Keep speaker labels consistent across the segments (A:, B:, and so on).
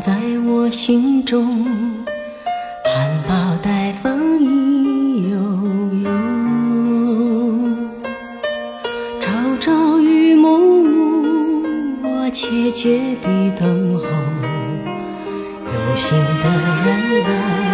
A: 在我心中含苞待放意悠悠，朝朝与暮暮，我切切地等候，有心的人来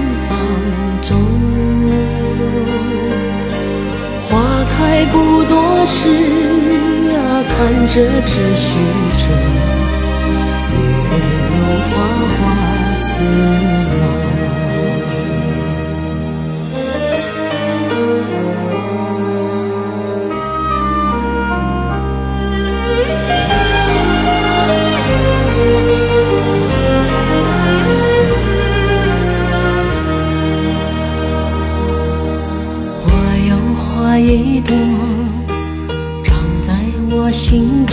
A: 不多时啊，看着只虚着，女人如花花似梦。一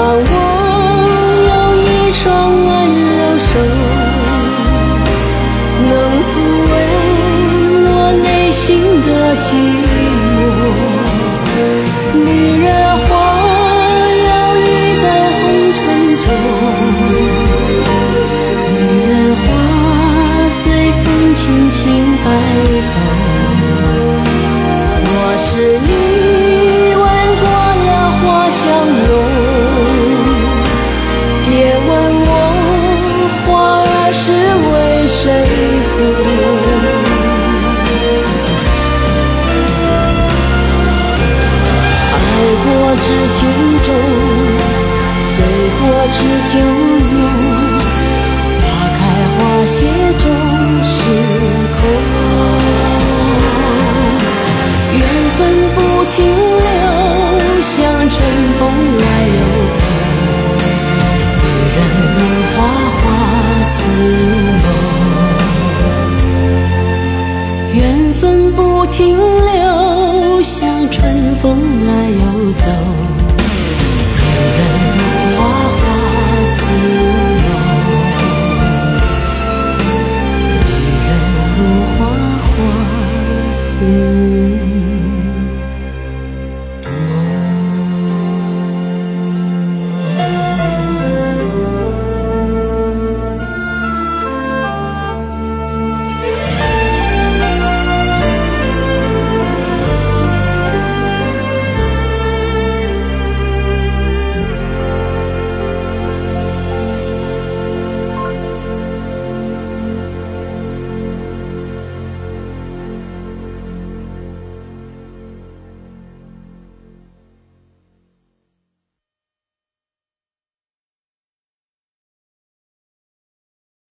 A: 盼望有一双温柔手，能抚慰我内心的寂寞。女人花摇曳在红尘中，女人花随风轻轻摆动。我是你谁红。爱过知情重，醉过知酒浓，花开花谢终。